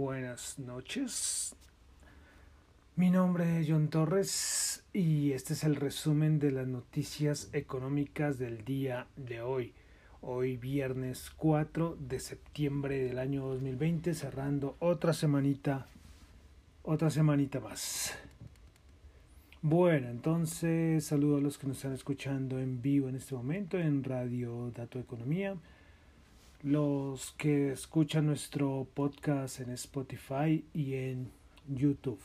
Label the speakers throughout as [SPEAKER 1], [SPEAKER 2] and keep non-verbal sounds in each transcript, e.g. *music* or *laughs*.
[SPEAKER 1] buenas noches. Mi nombre es John Torres y este es el resumen de las noticias económicas del día de hoy. Hoy viernes 4 de septiembre del año 2020, cerrando otra semanita, otra semanita más. Bueno, entonces saludo a los que nos están escuchando en vivo en este momento en Radio Dato Economía los que escuchan nuestro podcast en Spotify y en YouTube.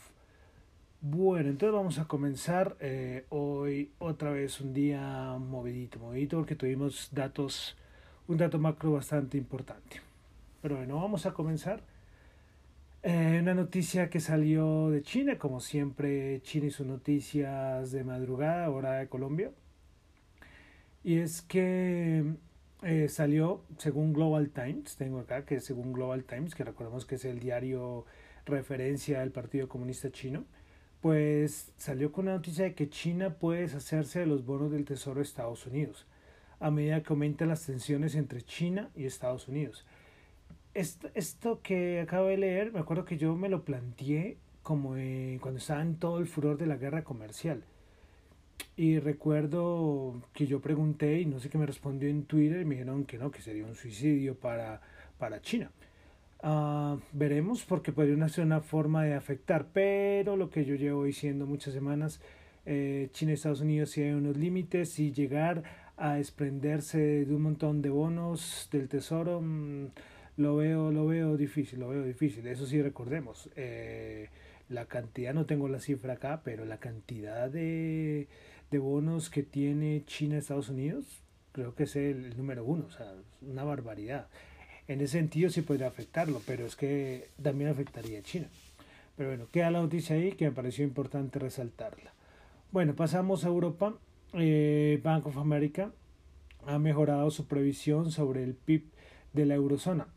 [SPEAKER 1] Bueno, entonces vamos a comenzar eh, hoy otra vez un día movidito, movidito porque tuvimos datos, un dato macro bastante importante. Pero bueno, vamos a comenzar. Eh, una noticia que salió de China, como siempre, China y sus noticias de madrugada, hora de Colombia. Y es que eh, salió según Global Times, tengo acá que según Global Times, que recordemos que es el diario referencia del Partido Comunista Chino, pues salió con la noticia de que China puede deshacerse de los bonos del Tesoro de Estados Unidos a medida que aumentan las tensiones entre China y Estados Unidos. Esto, esto que acabo de leer, me acuerdo que yo me lo planteé como cuando estaba en todo el furor de la guerra comercial y recuerdo que yo pregunté y no sé qué me respondió en Twitter y me dijeron que no, que sería un suicidio para, para China. Uh, veremos porque podría ser una forma de afectar, pero lo que yo llevo diciendo muchas semanas, eh, China y Estados Unidos sí hay unos límites y llegar a desprenderse de un montón de bonos del tesoro, mmm, lo veo, lo veo difícil, lo veo difícil. Eso sí recordemos, eh, la cantidad, no tengo la cifra acá, pero la cantidad de de bonos que tiene China Estados Unidos, creo que es el, número uno, o sea, una barbaridad. En ese sentido sí podría afectarlo, pero es que también afectaría a China. Pero bueno, queda la noticia ahí que me pareció importante resaltarla. Bueno, pasamos a Europa. Eh, Bank of America ha mejorado su previsión sobre el PIB de la eurozona.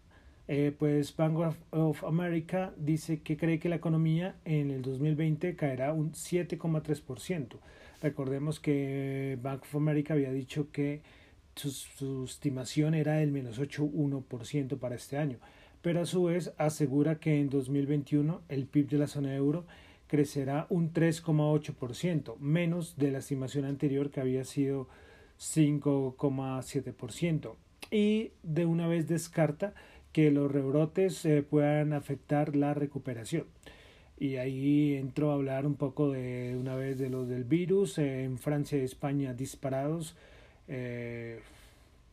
[SPEAKER 1] Eh, pues Bank of America dice que cree que la economía en el 2020 caerá un 7,3%, Recordemos que Bank of America había dicho que su, estimación era del menos 8,1% para este año, pero a su vez asegura que en 2021 el PIB de la zona euro crecerá un 3,8%, menos de la estimación anterior que había sido 5,7%. Y de una vez descarta que los rebrotes eh, puedan afectar la recuperación. Y ahí entró a hablar un poco de una vez de los del virus en Francia y España disparados eh,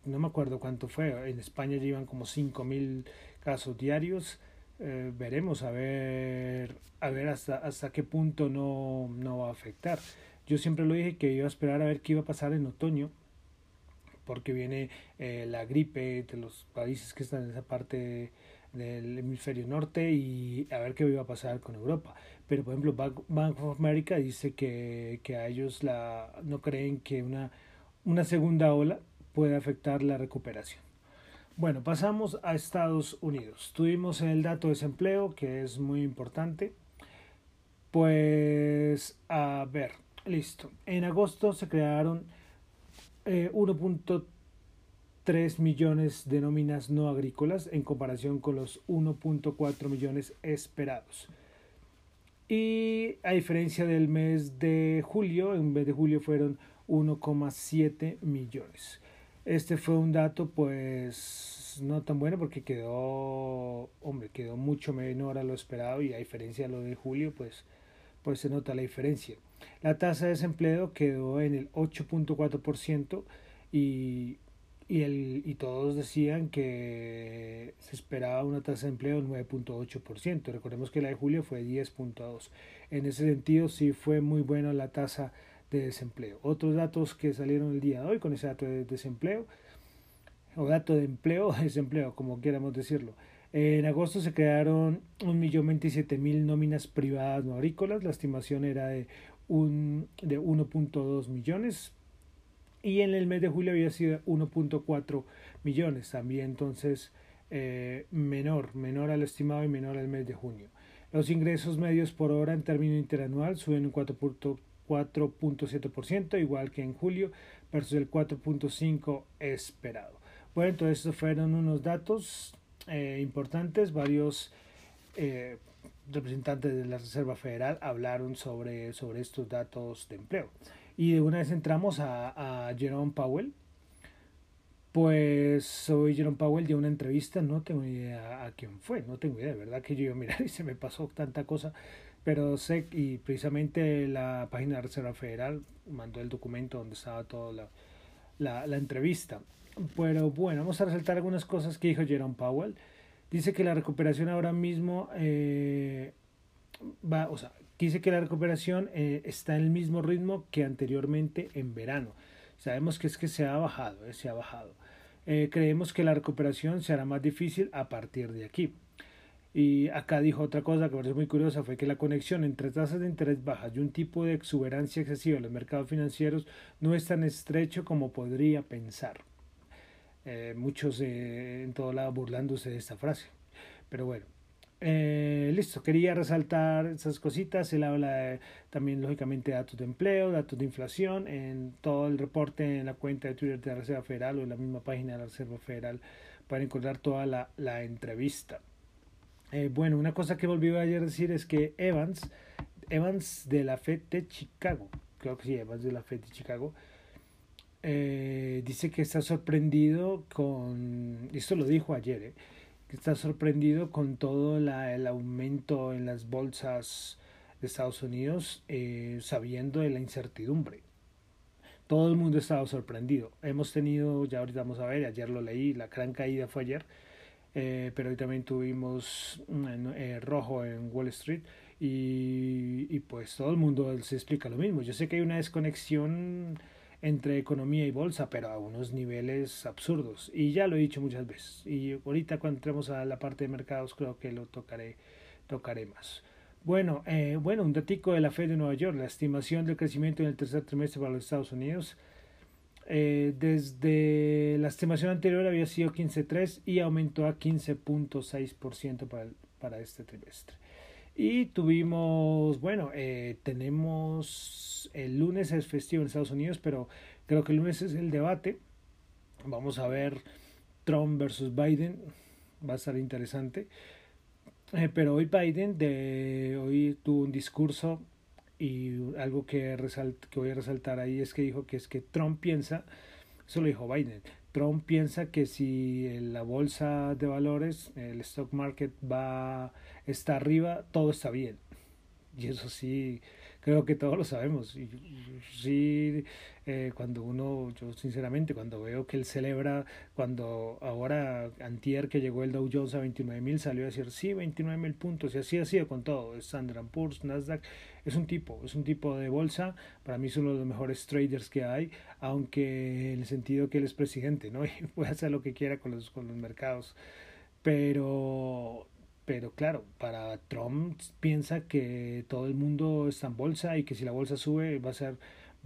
[SPEAKER 1] no me acuerdo cuánto fue en España llevan como mil casos diarios eh, veremos a ver a ver hasta hasta qué punto no, no va a afectar. Yo siempre lo dije que iba a esperar a ver qué iba a pasar en otoño porque viene eh, la gripe de los países que están en esa parte del hemisferio norte y a ver qué iba a pasar con Europa. Pero por ejemplo, Bank of America dice que, que a ellos la, no creen que una, una segunda ola pueda afectar la recuperación. Bueno, pasamos a Estados Unidos. Tuvimos el dato de desempleo, que es muy importante. Pues, a ver, listo. En agosto se crearon eh, 1.3 3 millones de nóminas no agrícolas en comparación con los 1.4 millones esperados. Y a diferencia del mes de julio, en mes de julio fueron 1,7 millones. Este fue un dato pues no tan bueno porque quedó, hombre, quedó mucho menor a lo esperado y a diferencia de lo de julio pues, pues se nota la diferencia. La tasa de desempleo quedó en el 8.4% y y, y todos decían que se esperaba una tasa de empleo del 9.8%. Recordemos que la de julio fue 10.2%. En ese sentido, sí fue muy buena la tasa de desempleo. Otros datos que salieron el día de hoy con ese dato de desempleo, o dato de empleo o *laughs* desempleo, como quieramos decirlo. En agosto se crearon 1.027.000 nóminas privadas no agrícolas. La estimación era de, de 1.2 millones y en el mes de julio había sido 1.4 millones también, entonces eh, menor, menor al estimado y menor al mes de junio. Los ingresos medios por hora en término interanual suben un 4.7%, igual que en julio, versus el 4.5% esperado. Bueno, entonces estos fueron unos datos eh, importantes, varios eh, representantes de la Reserva Federal hablaron sobre, sobre estos datos de empleo. Y de una vez entramos a, a Jerome Powell. Pues soy Jerome Powell, dio una entrevista, no tengo idea a quién fue, no tengo idea, de verdad que yo iba a mirar *laughs* y se me pasó tanta cosa, pero sé, y precisamente la página de la Reserva Federal mandó el documento donde estaba toda la, la, la entrevista. Pero bueno, vamos a resaltar algunas cosas que dijo Jerome Powell. Dice que la recuperación ahora mismo eh, va, o sea, dice que la recuperación eh, está en el mismo ritmo que anteriormente en verano. Sabemos que es que se ha bajado, eh, se ha bajado. Creemos que la recuperación será más difícil a partir de aquí. Y acá dijo otra cosa que me parece muy curiosa, fue que la conexión entre tasas de interés bajas y un tipo de exuberancia excesiva en los mercados financieros no es tan estrecho como podría pensar. Eh, muchos eh, en todo lado burlándose de esta frase. Pero bueno, eh, listo, quería resaltar esas cositas. Él habla también, lógicamente, de datos de empleo, datos de inflación, en todo el reporte en la cuenta de Twitter de la Reserva Federal o en la misma página de la Reserva Federal para encontrar toda la, la entrevista. Bueno, una cosa que volví ayer a decir es que Evans, Evans de la FED de Chicago, creo que sí, Evans de la FED de Chicago, eh, dice que está sorprendido con, esto lo dijo ayer, eh, que está sorprendido con todo la, el aumento en las bolsas de Estados Unidos, eh, sabiendo de la incertidumbre. Todo el mundo estaba sorprendido. Hemos tenido, ya ahorita vamos a ver, ayer lo leí, la gran caída fue ayer eh, pero hoy también tuvimos eh, rojo en Wall Street y, y, pues todo el mundo se explica lo mismo. Yo sé que hay una desconexión entre economía y bolsa, pero a unos niveles absurdos. Y ya lo he dicho muchas veces. Y ahorita cuando entremos a la parte de mercados creo que lo tocaré, tocaré más. Bueno, eh, bueno, un datico de la Fed de Nueva York, la estimación del crecimiento en el tercer trimestre para los Estados Unidos eh, desde la estimación anterior había sido 15.3 y aumentó a 15.6% para, para este trimestre. Y tuvimos, bueno, eh, tenemos el lunes es festivo en Estados Unidos, pero creo que el lunes es el debate. Vamos a ver Trump versus Biden, va a estar interesante. Eh, pero hoy Biden de, hoy tuvo un discurso y algo que, que voy a resaltar ahí es que dijo que es que Trump piensa, eso lo dijo Biden, Trump piensa que si la bolsa de valores, el stock market va está arriba, todo está bien. Y eso sí, creo que todos lo sabemos. Sí, eh, cuando uno, yo sinceramente, cuando veo que él celebra, cuando ahora antier que llegó el Dow Jones a 29 mil, salió a decir, sí, 29 mil puntos, y así ha sido con todo, Standard Poor's, Nasdaq, es un tipo, es un tipo de bolsa, para mí es uno de los mejores traders que hay, aunque en el sentido que él es presidente, ¿no? *laughs* Y puede hacer lo que quiera con los, con los mercados. Pero pero claro, para Trump piensa que todo el mundo está en bolsa y que si la bolsa sube va a ser,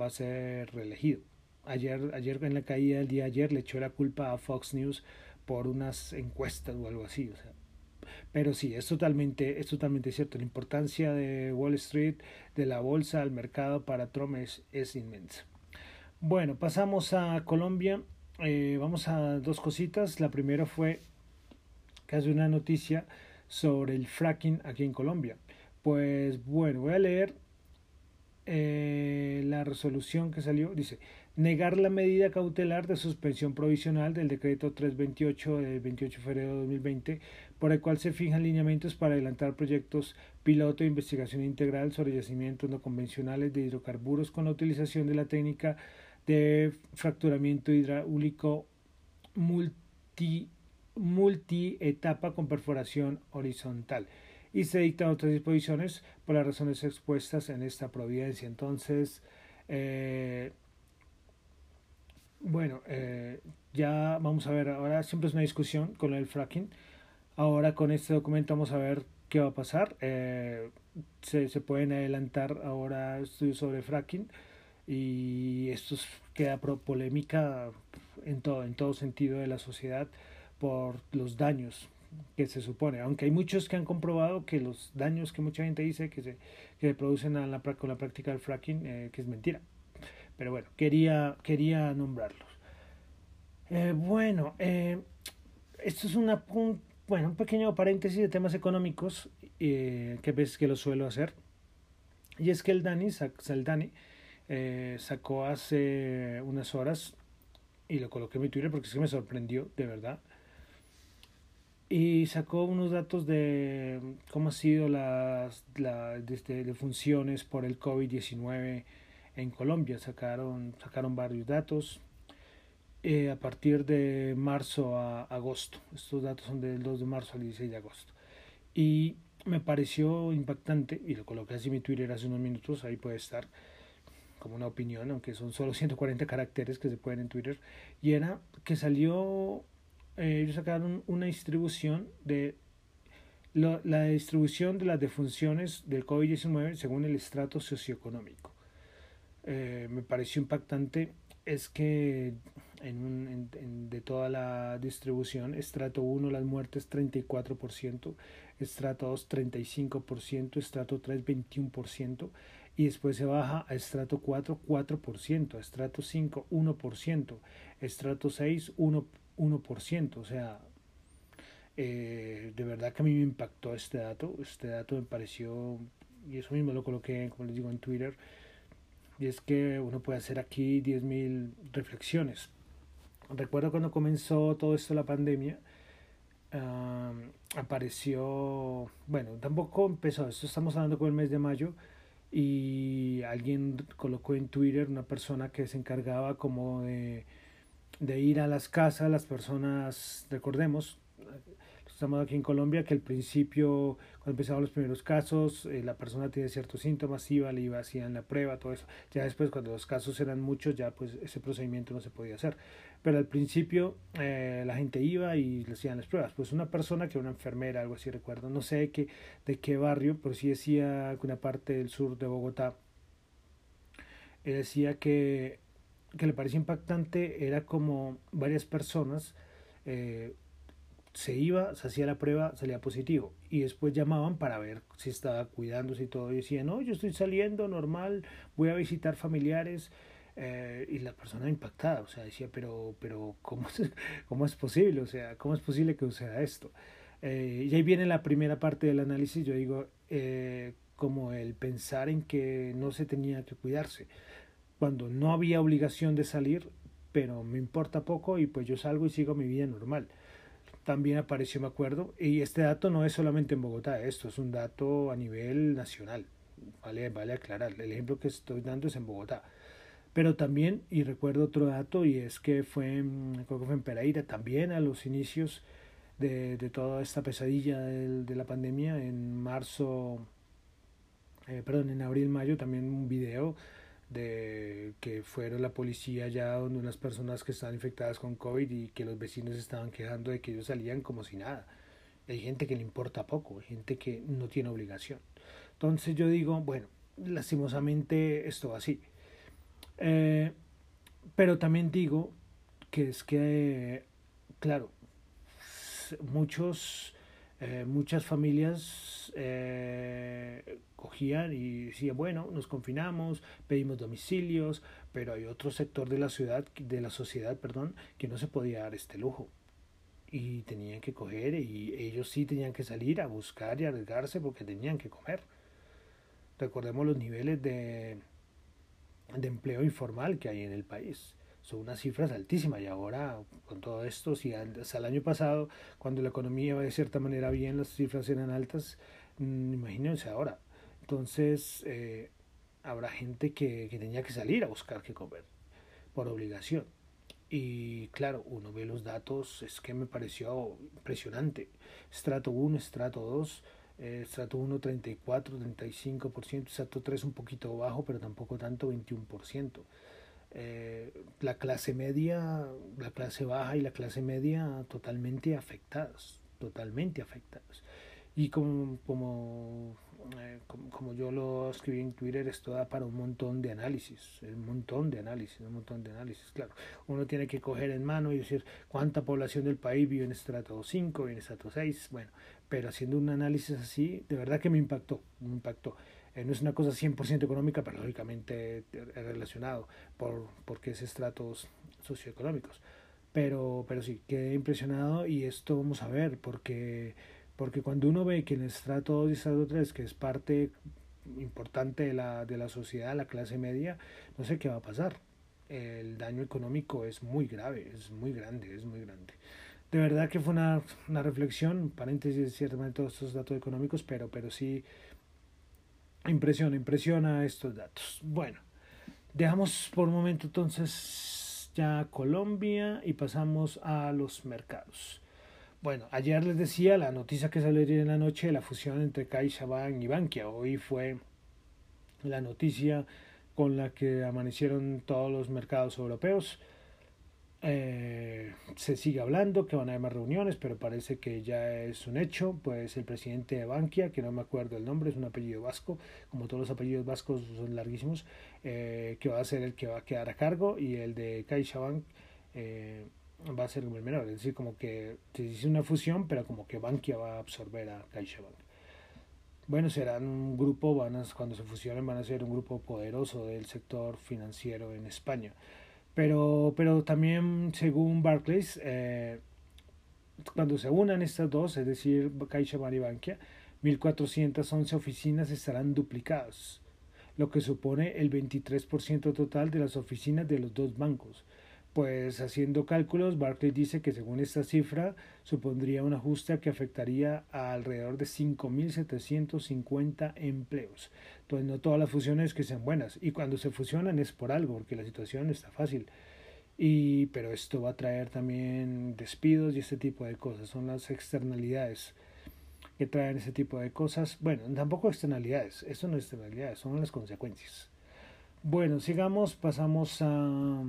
[SPEAKER 1] va a ser reelegido. Ayer, ayer en la caída del día ayer le echó la culpa a Fox News por unas encuestas o algo así. O sea, pero sí, es totalmente, es totalmente cierto. La importancia de Wall Street, de la bolsa, al mercado para Trump es, es inmensa. Bueno, pasamos a Colombia. Eh, vamos a dos cositas. La primera fue casi una noticia sobre el fracking aquí en Colombia. Pues bueno, voy a leer eh, la resolución que salió. Dice, negar la medida cautelar de suspensión provisional del decreto 328 del 28 de febrero de 2020, por el cual se fijan lineamientos para adelantar proyectos piloto de investigación integral sobre yacimientos no convencionales de hidrocarburos con la utilización de la técnica de fracturamiento hidráulico multi multietapa con perforación horizontal y se dictan otras disposiciones por las razones expuestas en esta providencia. Entonces, eh, bueno, eh, ya vamos a ver, ahora siempre es una discusión con el fracking. Ahora con este documento vamos a ver qué va a pasar. Eh, se, se, pueden adelantar ahora estudios sobre fracking y esto queda polémica en todo, en todo sentido de la sociedad por los daños que se supone, aunque hay muchos que han comprobado que los daños que mucha gente dice que se, que producen a la, con la práctica del fracking, eh, que es mentira. Pero bueno, quería, quería nombrarlos. Eh, bueno, eh, esto es una, bueno, un pequeño paréntesis de temas económicos eh, que ves que lo suelo hacer. Y es que el Dani, el Dani eh, sacó hace unas horas y lo coloqué en mi Twitter porque es que me sorprendió, de verdad. Y sacó unos datos de cómo ha sido las la, de, funciones por el COVID-19 en Colombia. Sacaron, sacaron varios datos eh, a partir de marzo a agosto. Estos datos son del 2 de marzo al 16 de agosto. Y me pareció impactante, y lo coloqué así en mi Twitter hace unos minutos, ahí puede estar como una opinión, aunque son solo *laughs* 140 caracteres que se pueden en Twitter, y era que salió, eh, ellos sacaron una distribución de la distribución de las defunciones del COVID-19 según el estrato socioeconómico. Eh, me pareció impactante es que en, en, de toda la distribución, estrato 1 las muertes 34%, estrato 2 35%, estrato 3 21% y después se baja a estrato 4 4%, a estrato 5 1%, estrato 6 1%, 1% o sea, eh, de verdad que a mí me impactó este dato, este dato me pareció, y eso mismo lo coloqué, como les digo, en Twitter, y es que uno puede hacer aquí 10.000 reflexiones. Recuerdo cuando comenzó todo esto la pandemia, apareció, bueno, tampoco empezó, esto estamos hablando con el mes de mayo, y alguien colocó en Twitter una persona que se encargaba como de, de ir a las casas, las personas, recordemos, estamos aquí en Colombia, que al principio, cuando empezaban los primeros casos, eh, la persona tiene ciertos síntomas, iba, le iba, hacían la prueba, todo eso. Ya después, cuando los casos eran muchos, ya pues ese procedimiento no se podía hacer. Pero al principio eh, la gente iba y le hacían las pruebas. Pues una persona que era una enfermera, algo así recuerdo, no sé de qué, de qué barrio, pero sí decía que una parte del sur de Bogotá, él decía que, que le parecía impactante, era como varias personas, eh, se iba, se hacía la prueba, salía positivo. Y después llamaban para ver si estaba cuidándose y todo. Y decían, no, yo estoy saliendo normal, voy a visitar familiares. Eh, y la persona impactada, o sea, decía, pero, pero ¿cómo, es, *laughs* ¿cómo es posible? O sea, ¿cómo es posible que suceda esto? Eh, y ahí viene la primera parte del análisis, yo digo, eh, como el pensar en que no se tenía que cuidarse, cuando no había obligación de salir, pero me importa poco y pues yo salgo y sigo mi vida normal también apareció, me acuerdo, y este dato no es solamente en Bogotá, esto es un dato a nivel nacional, vale, vale aclarar, el ejemplo que estoy dando es en Bogotá, pero también, y recuerdo otro dato, y es que fue, creo que fue en Pereira, también a los inicios de, de toda esta pesadilla de, de la pandemia, en marzo, eh, perdón, en abril, mayo, también un video de que fueron la policía ya donde unas personas que estaban infectadas con COVID y que los vecinos estaban quejando de que ellos salían como si nada. Hay gente que le importa poco, hay gente que no tiene obligación. Entonces yo digo, bueno, lastimosamente esto va así. Eh, pero también digo que es que, claro, muchos eh, muchas familias eh, cogían y decían, bueno, nos confinamos, pedimos domicilios, pero hay otro sector de la ciudad, de la sociedad, perdón, que no se podía dar este lujo. Y tenían que coger y ellos sí tenían que salir a buscar y arriesgarse porque tenían que comer. Recordemos los niveles de, de empleo informal que hay en el país son unas cifras altísimas y ahora con todo esto, si hasta el año pasado, cuando la economía va de cierta manera bien, las cifras eran altas, mm, imagínense ahora. Entonces, eh, habrá gente que, que tenía que salir a buscar qué comer por obligación. Y claro, uno ve los datos, es que me pareció impresionante. Estrato 1, estrato 2, eh, estrato 1 34, 35%, estrato 3 un poquito bajo, pero tampoco tanto, 21%. Eh, la clase media, la clase baja y la clase media totalmente afectadas, totalmente afectadas. Y como, como, eh, como, yo lo escribí en Twitter, esto da para un montón de análisis, un montón de análisis, un montón de análisis, claro. Uno tiene que coger en mano y decir cuánta población del país vive en estrato 5, en estrato 6, bueno, pero haciendo un análisis así, de verdad que me impactó, me impactó. Eh, no es una cosa 100% económica, pero lógicamente relacionado por, porque es estratos socioeconómicos. pero, pero sí, quedé impresionado y esto vamos a ver, porque, porque cuando uno ve que el estrato 2 y estrato 3, que es parte importante de la, de la sociedad, la clase media, no sé qué va a pasar. El daño económico es muy grave, es muy grande, es muy grande. De verdad que fue una, una reflexión, paréntesis, ciertamente todos estos datos económicos, pero, pero sí impresiona, impresiona estos datos. Bueno, dejamos por un momento entonces ya Colombia y pasamos a los mercados. Bueno, ayer les decía la noticia que salió ayer en la noche de la fusión entre CaixaBank y Bankia. Hoy fue la noticia con la que amanecieron todos los mercados europeos. Eh, se sigue hablando que van a haber más reuniones, pero parece que ya es un hecho. Pues el presidente de Bankia, que no me acuerdo el nombre, es un apellido vasco, como todos los apellidos vascos son larguísimos, eh, que va a ser el que va a quedar a cargo, y el de CaixaBank eh, va a ser el menor. Es decir, como que se dice una fusión, pero como que Bankia va a absorber a CaixaBank. Bueno, serán un grupo, van a, cuando se fusionen van a ser un grupo poderoso del sector financiero en España. Pero, pero también, según Barclays, eh, cuando se unan estas dos, es decir, CaixaBank y Bankia, 1.411 oficinas estarán duplicadas, lo que supone el 23% total de las oficinas de los dos bancos. Pues haciendo cálculos, Barclays dice que según esta cifra supondría un ajuste que afectaría a alrededor de 5.750 empleos. Entonces no todas las fusiones que sean buenas y cuando se fusionan es por algo, porque la situación está fácil. Y, pero esto va a traer también despidos y este tipo de cosas. Son las externalidades que traen ese tipo de cosas. Bueno, tampoco externalidades, esto no es externalidades, son las consecuencias. Bueno, sigamos, pasamos a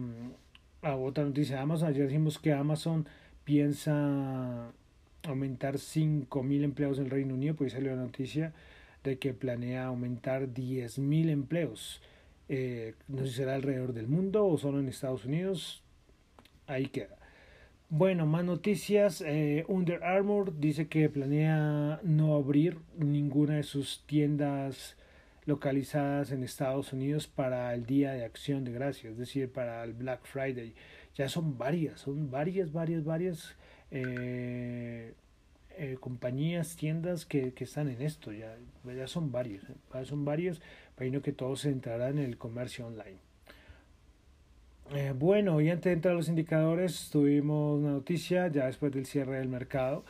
[SPEAKER 1] otra noticia Amazon. Ayer dijimos que Amazon piensa aumentar 5.000 empleos en el Reino Unido, pues salió la noticia de que planea aumentar 10.000 empleos. Eh, no sé si será alrededor del mundo o solo en Estados Unidos. Ahí queda. Bueno, más noticias. Eh, Under Armour dice que planea no abrir ninguna de sus tiendas localizadas en Estados Unidos para el Día de Acción de Gracias, es decir, para el Black Friday. Ya son varias, son varias, varias, varias eh, eh, compañías, tiendas que, que, están en esto, ya, ya son varias, ¿eh? son varias, imagino que todos se entrarán en el comercio online. bueno, y antes de entrar a los indicadores, tuvimos una noticia ya después del cierre del mercado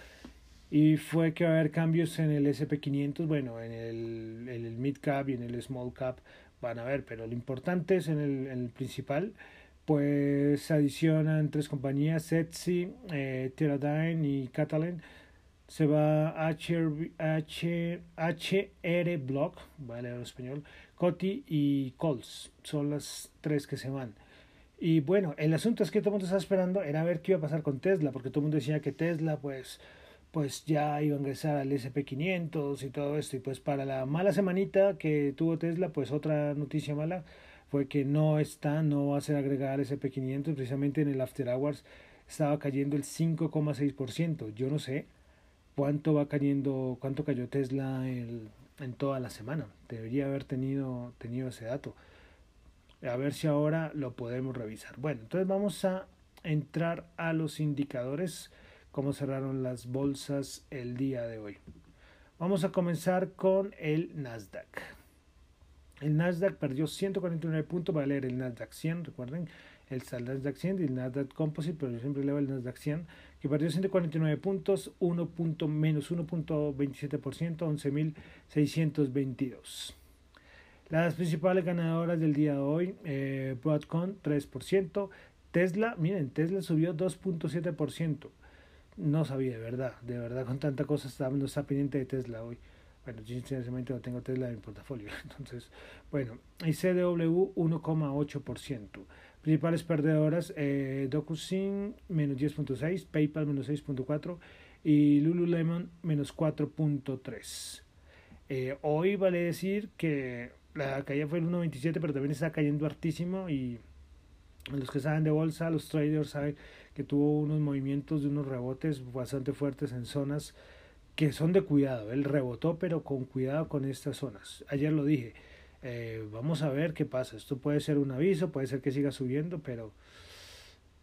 [SPEAKER 1] y fue que va a haber cambios en el SP500, bueno, en el, el mid cap y en el small cap van a haber, pero lo importante es en el, en el principal, pues adicionan tres compañías, Etsy, eh, Teradyne y Catalan. Se va HR, H, HR Block, vale en español, Coti y Coles, son las tres que se van. Y bueno, el asunto es que todo el mundo estaba esperando era ver qué iba a pasar con Tesla, porque todo el mundo decía que Tesla, pues, pues ya iba a ingresar al SP500 y todo esto. Y pues para la mala semanita que tuvo Tesla, pues otra noticia mala fue que no está, no va a ser agregada al SP500. Precisamente en el After Hours estaba cayendo el 5,6%. Yo no sé cuánto va cayendo, cuánto cayó Tesla en, en toda la semana. Debería haber tenido, tenido ese dato. A ver si ahora lo podemos revisar. Bueno, entonces vamos a entrar a los indicadores cómo cerraron las bolsas el día de hoy. Vamos a comenzar con el Nasdaq. El Nasdaq perdió 149 puntos para leer el Nasdaq 100, recuerden, el Nasdaq 100 y el Nasdaq Composite, pero yo siempre leo el Nasdaq 100, que perdió 149 puntos, 1 punto, menos 1.27%, 11.622. Las principales ganadoras del día de hoy, eh, Broadcom 3%, Tesla, miren, Tesla subió 2.7%, no sabía, de verdad, de verdad, con tanta cosa estaba, no está pendiente de Tesla hoy. Bueno, yo sinceramente no tengo Tesla en mi portafolio. *laughs* Entonces, bueno, y CDW 1,8%. Principales perdedoras, eh, DocuSign menos 10.6, PayPal menos 6.4 y Lululemon menos 4.3. Eh, hoy vale decir que la caída fue el 1.27, pero también está cayendo hartísimo y los que saben de bolsa, los traders saben que tuvo unos movimientos de unos rebotes bastante fuertes en zonas que son de cuidado. Él rebotó, pero con cuidado con estas zonas. Ayer lo dije, eh, vamos a ver qué pasa. Esto puede ser un aviso, puede ser que siga subiendo, pero,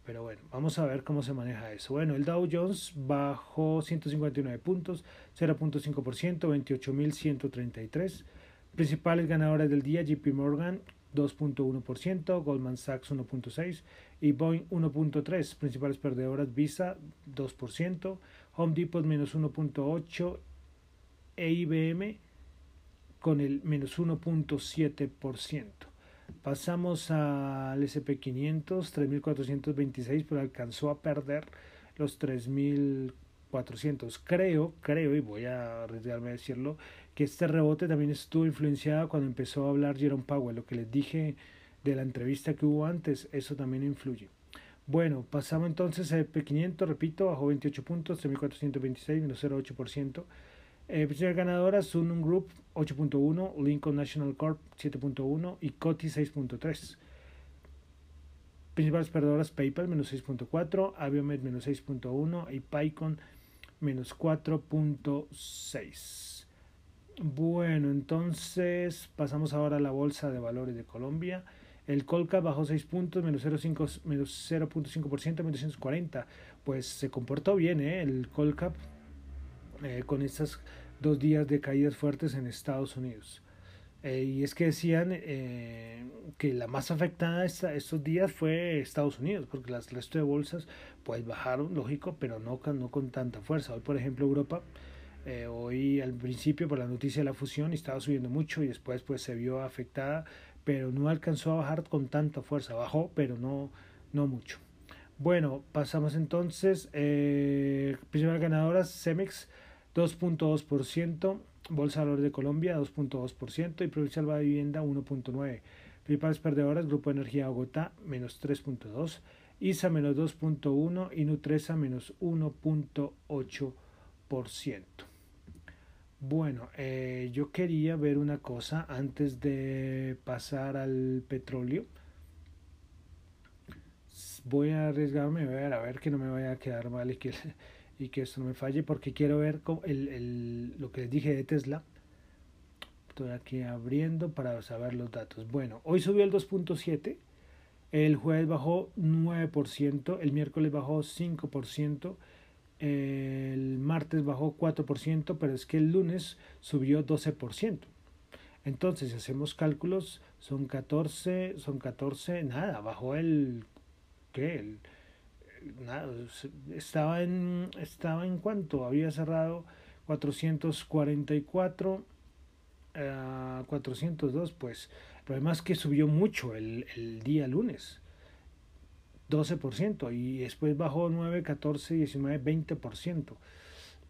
[SPEAKER 1] Pero bueno, vamos a ver cómo se maneja eso. Bueno, el Dow Jones bajó 159 puntos, 0.5%, 28.133. Principales ganadores del día, JP Morgan 2.1%, Goldman Sachs 1.6% y Boeing 1.3%. Principales perdedoras, Visa 2%, Home Depot menos 1.8% e IBM con el menos 1.7%. Pasamos al SP500, 3.426, pero alcanzó a perder los 3.400. Creo, creo, y voy a arriesgarme a decirlo, que este rebote también estuvo influenciado cuando empezó a hablar Jerome Powell. Lo que les dije de la entrevista que hubo antes, eso también influye. Bueno, pasamos entonces a SP500, repito, bajó 28 puntos, 3.426, menos 0.8%. Eh, principal ganadora, Sunum Group 8.1, Lincoln National Corp 7.1 y Coti 6.3. Principales perdedoras, PayPal menos 6.4, Aviomed menos 6.1 y PyCon menos 4.6. Bueno, entonces pasamos ahora a la Bolsa de Valores de Colombia. El Colca bajó 6 puntos, menos 0.5%, menos 0.40. Pues se comportó bien, ¿eh? El Colcap eh, con estos dos días de caídas fuertes en Estados Unidos. Eh, y es que decían eh, que la más afectada esta, estos días fue Estados Unidos, porque las resto de bolsas pues bajaron, lógico, pero no, no con tanta fuerza. Hoy, por ejemplo, Europa, hoy al principio por la noticia de la fusión estaba subiendo mucho y después pues se vio afectada, pero no alcanzó a bajar con tanta fuerza. Bajó, pero no, no mucho. Bueno, pasamos entonces. Eh, principal ganadora, Cemex 2.2%, Bolsa de Valores de Colombia 2.2% y Provincial de Vivienda 1.9%. Principales perdedoras, Grupo de Energía Bogotá menos 3.2%, ISA menos 2.1% y Nutresa menos 1.8%. Bueno, eh, yo quería ver una cosa antes de pasar al petróleo. Voy a arriesgarme a ver, a ver que no me vaya a quedar mal y que *laughs* y que esto no me falle porque quiero ver el, el, lo que les dije de Tesla. Estoy aquí abriendo para saber los datos. Bueno, hoy subió el 2.7, el jueves bajó 9%, el miércoles bajó 5%, el martes bajó 4%, pero es que el lunes subió 12%. Entonces, si hacemos cálculos, son 14, son 14, nada, bajó el, ¿qué? El estaba en, estaba en cuanto había cerrado 444 a 402, pues el problema es que subió mucho el día lunes, 12%, y después bajó 9, 14, 19, 20%,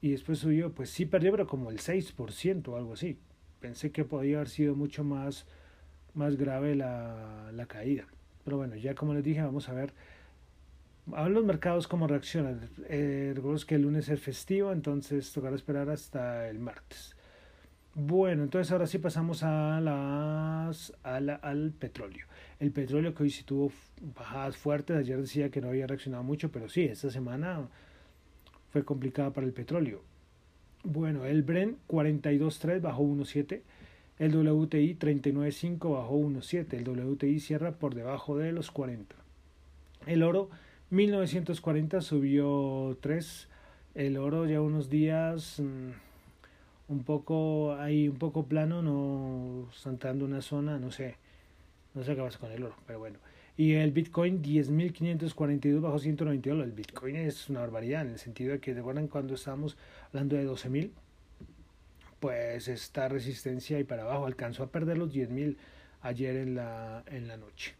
[SPEAKER 1] y después subió, pues sí perdió, pero como el 6% o algo así. Pensé que podía haber sido mucho más, más grave la, la caída. Pero bueno, ya como les dije, vamos a ver a los mercados cómo reaccionan. Eh, que el lunes es festivo, entonces tocará esperar hasta el martes. Bueno, entonces ahora sí pasamos a las, al petróleo. El petróleo que hoy sí tuvo bajadas fuertes. Ayer decía que no había reaccionado mucho, pero sí, esta semana fue complicada para el petróleo. Bueno, el Bren 42.3 bajó 1.7. El WTI 39.5 bajó 1.7. El WTI cierra por debajo de los 40. El oro 1940 subió 3. El oro ya unos días mm, un poco ahí, un poco plano, no saltando una zona, no sé. No sé qué pasa con el oro, pero bueno. Y el Bitcoin 10.542 bajo 192. El Bitcoin es una barbaridad en el sentido de que, ¿recuerdan cuando estábamos hablando de 12.000? Pues esta resistencia y para abajo alcanzó a perder los 10.000 ayer en la, en la noche.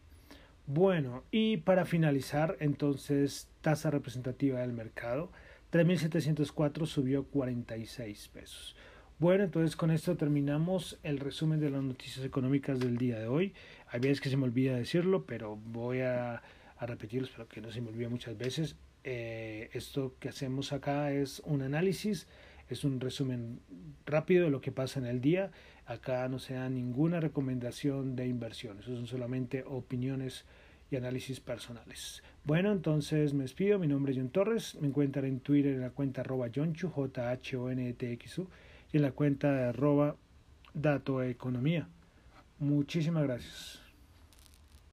[SPEAKER 1] Bueno, y para finalizar, entonces, tasa representativa del mercado, 3.704 subió 46 pesos. Bueno, entonces con esto terminamos el resumen de las noticias económicas del día de hoy. Hay veces que se me olvida decirlo, pero voy a, a repetirlo, espero que no se me olvide muchas veces. Eh, esto que hacemos acá es un análisis, es un resumen rápido de lo que pasa en el día. Acá no se da ninguna recomendación de inversión, eso son solamente opiniones y análisis personales. Bueno, entonces me despido. Mi nombre es John Torres. Me encuentran en Twitter en la cuenta arroba J H O N T X U, en la cuenta de arroba Dato Economía. Muchísimas gracias.